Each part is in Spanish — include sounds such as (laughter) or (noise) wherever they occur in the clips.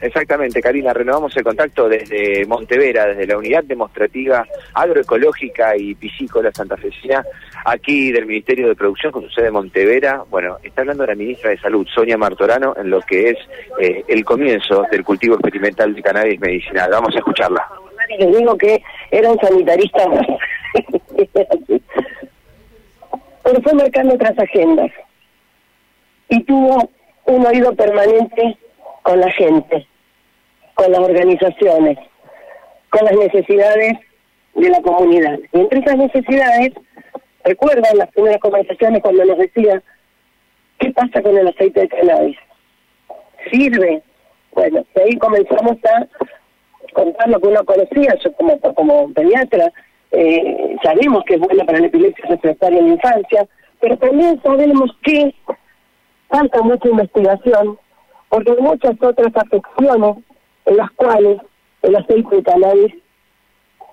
Exactamente, Karina, renovamos el contacto desde Montevera, desde la unidad demostrativa agroecológica y piscícola santafesina, aquí del Ministerio de Producción con su sede Montevera. Bueno, está hablando la ministra de Salud, Sonia Martorano, en lo que es eh, el comienzo del cultivo experimental de cannabis medicinal. Vamos a escucharla. Les digo que era un sanitarista pero fue marcando otras agendas y tuvo un oído permanente con la gente, con las organizaciones, con las necesidades de la comunidad. Y entre esas necesidades, recuerdan las primeras conversaciones cuando nos decía, ¿qué pasa con el aceite de cannabis? ¿Sirve? Bueno, de ahí comenzamos a contar lo que uno conocía, yo como, como pediatra, eh, sabemos que es buena para la epilepsia refractaria en la infancia, pero también sabemos que falta mucha investigación porque hay muchas otras afecciones en las cuales el aceite de cannabis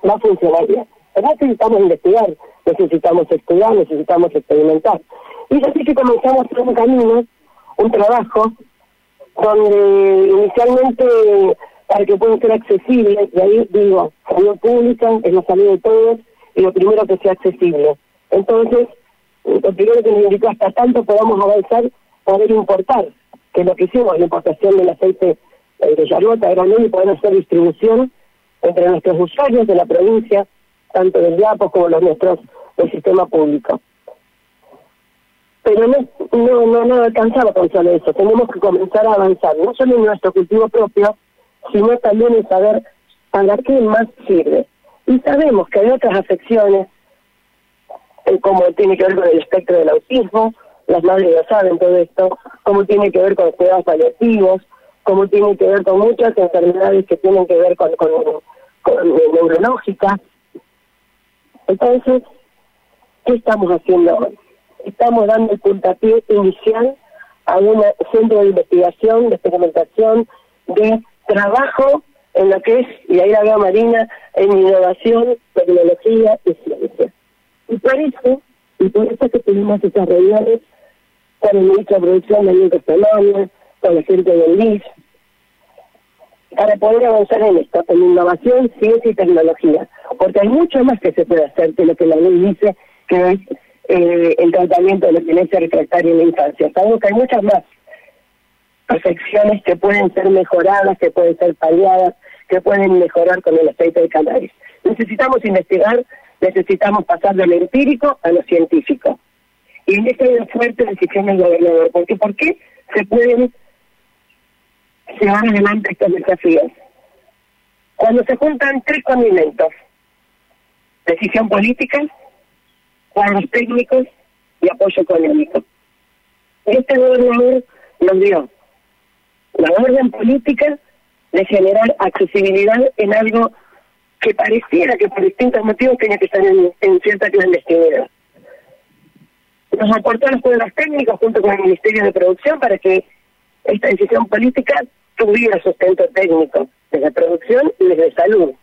no funcionaría. Pero necesitamos investigar, necesitamos estudiar, necesitamos experimentar. Y es así que comenzamos un camino, un trabajo, donde inicialmente para que pueda ser accesible, y ahí digo, salud pública, es la salud de todos, y lo primero que sea accesible. Entonces, lo primero que nos indicó hasta tanto podamos avanzar, poder importar, que lo que hicimos, la importación del aceite eh, de Yarlota, granel y poder hacer distribución entre nuestros usuarios de la provincia, tanto del Diapo como los nuestros del sistema público. Pero no, no, no, no alcanzaba con solo eso, tenemos que comenzar a avanzar, no solo en nuestro cultivo propio, sino también en saber para qué más sirve. Y sabemos que hay otras afecciones, eh, como tiene que ver con el espectro del autismo, las madres ya saben todo esto, como tiene que ver con cuidados paliativos, como tiene que ver con muchas enfermedades que tienen que ver con, con, con. Entonces, ¿qué estamos haciendo hoy? Estamos dando el puntapié inicial a un centro de investigación, de experimentación, de trabajo en lo que es, y ahí la veo Marina, en innovación, tecnología y ciencia. Y por eso, y por eso que tenemos estas reuniones con el ministro de Producción, Daniel Castellano, con la gente del LIS, para poder avanzar en esto, en innovación, ciencia y tecnología. Porque hay mucho más que se puede hacer que lo que la ley dice, que es eh, el tratamiento de la violencia refractaria en la infancia. Sabemos que hay muchas más afecciones que pueden ser mejoradas, que pueden ser paliadas, que pueden mejorar con el aceite de cannabis. Necesitamos investigar, necesitamos pasar de lo empírico a lo científico. Y en esta fuerte decisión del gobernador. Porque, ¿Por qué se pueden llevar adelante estos desafíos? Cuando se juntan tres condimentos, decisión política, cuadros técnicos y apoyo económico. Este gobernador nos dio la orden política de generar accesibilidad en algo que pareciera que por distintos motivos tenía que estar en, cierta clandestinidad. Nos aportó los cuadros técnicos junto con el Ministerio de Producción para que esta decisión política tuviera sustento técnico desde producción y desde salud.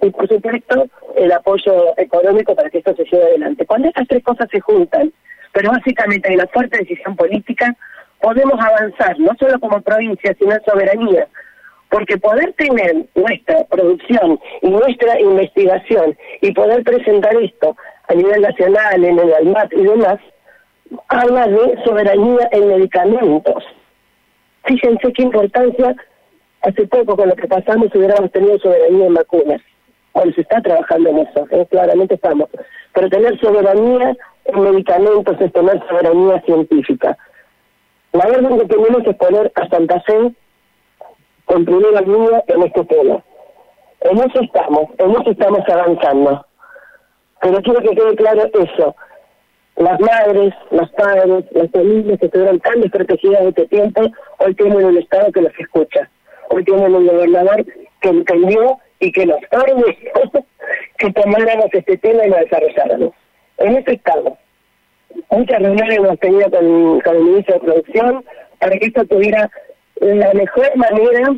Y por supuesto, el apoyo económico para que esto se lleve adelante. Cuando estas tres cosas se juntan, pero básicamente hay una fuerte decisión política, podemos avanzar, no solo como provincia, sino en soberanía. Porque poder tener nuestra producción y nuestra investigación y poder presentar esto a nivel nacional, en el ALMAT y demás, habla de soberanía en medicamentos. Fíjense qué importancia, hace poco con lo que pasamos hubiéramos tenido soberanía en vacunas. Bueno, se está trabajando en eso, ¿eh? claramente estamos. Pero tener soberanía en medicamentos es tener soberanía científica. La orden que tenemos es poner a Santa Fe en primera línea en este tema. En eso estamos, en eso estamos avanzando. Pero quiero que quede claro eso. Las madres, los padres, las familias que estuvieron tan desprotegidas en este tiempo, hoy tienen un Estado que los escucha. Hoy tienen un gobernador que entendió y que nos ordenó (laughs) que tomáramos este tema y lo desarrolláramos. En eso estamos muchas reuniones hemos tenido con, con el ministro de Producción para que esto tuviera la mejor manera,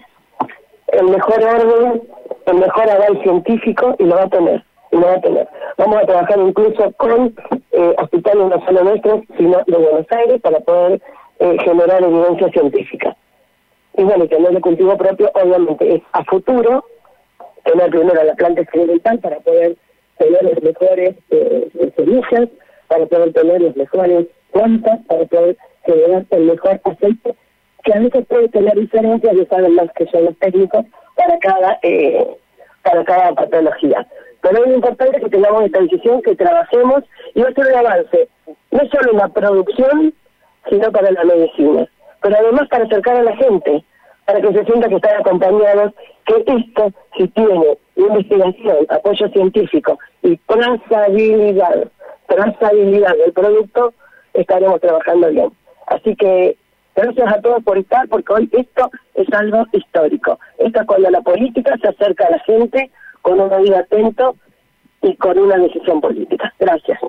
el mejor orden, el mejor aval científico y lo va a tener. Y lo va a tener. Vamos a trabajar incluso con eh, hospitales no solo nuestros, sino de Buenos Aires para poder eh, generar evidencia científica. y bueno, tener el cultivo propio obviamente es a futuro tener primero la planta experimental para poder tener los mejores eh, semillas, para poder tener los mejores plantas, para poder generar el mejor aceite, que a veces puede tener diferencias, y saben más que son los técnicos, para cada, eh, para cada patología. Pero es importante que tengamos esta decisión, que trabajemos y va a ser un avance, no solo en la producción, sino para la medicina. Pero además para acercar a la gente, para que se sienta que están acompañados, que esto, si tiene investigación, apoyo científico y trazabilidad, trazabilidad del producto, estaremos trabajando bien. Así que gracias a todos por estar, porque hoy esto es algo histórico. Esto es cuando la política se acerca a la gente con un oído atento y con una decisión política. Gracias.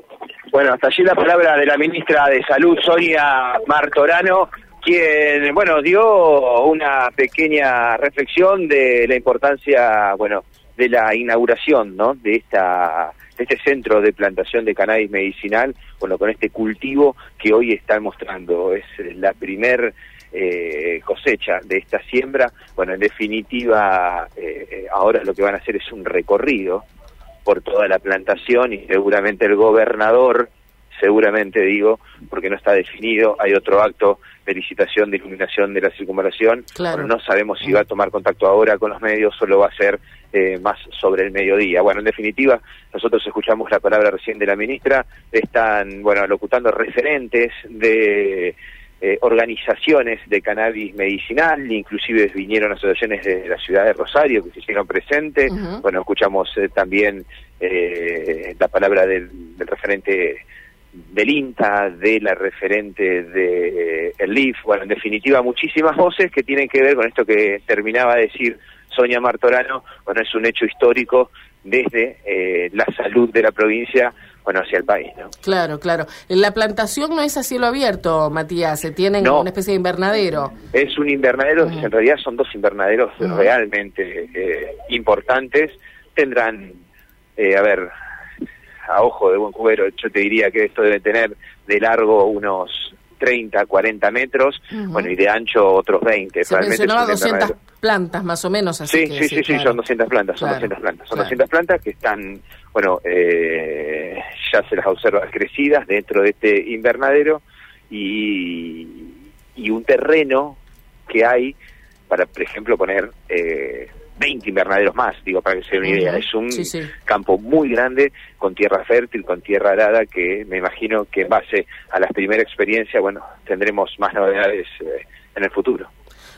Bueno, hasta allí la palabra de la ministra de Salud, Sonia Martorano quien, bueno, dio una pequeña reflexión de la importancia, bueno, de la inauguración, ¿no? De esta este centro de plantación de cannabis medicinal, bueno, con este cultivo que hoy están mostrando. Es la primer eh, cosecha de esta siembra. Bueno, en definitiva, eh, eh, ahora lo que van a hacer es un recorrido por toda la plantación y seguramente el gobernador seguramente digo, porque no está definido, hay otro acto de licitación de iluminación de la circunvalación, no sabemos si va a tomar contacto ahora con los medios o lo va a hacer eh, más sobre el mediodía. Bueno, en definitiva, nosotros escuchamos la palabra recién de la ministra, están, bueno, locutando referentes de eh, organizaciones de cannabis medicinal, inclusive vinieron asociaciones de la ciudad de Rosario que se hicieron presentes, bueno, escuchamos eh, también la palabra del referente del INTA, de la referente de eh, el LIF, bueno, en definitiva muchísimas voces que tienen que ver con esto que terminaba de decir Sonia Martorano, bueno, es un hecho histórico desde eh, la salud de la provincia, bueno, hacia el país, ¿no? Claro, claro. La plantación no es a cielo abierto, Matías, se tienen una especie de invernadero. Es un invernadero, en realidad son dos invernaderos realmente eh, importantes, tendrán, a ver, a ojo de buen cubero, yo te diría que esto debe tener de largo unos 30, 40 metros, bueno, y de ancho otros 20. Se mencionaba 200 plantas más o menos. Así sí, sí, sí, son 200 plantas, son 200 plantas. Son 200 plantas que están, bueno, eh, ya se las observa crecidas dentro de este invernadero y, y un terreno que hay para, por ejemplo, poner... Eh, 20 invernaderos más, digo, para que se den una idea. Es un campo muy grande, con tierra fértil, con tierra arada, que me imagino que en base a la primera experiencia, bueno, tendremos más novedades eh, en el futuro.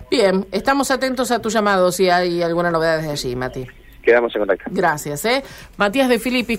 Bien, estamos atentos a tu llamado si hay alguna novedad desde allí, Mati. Quedamos en contacto. Gracias, ¿eh? Matías de Filippi.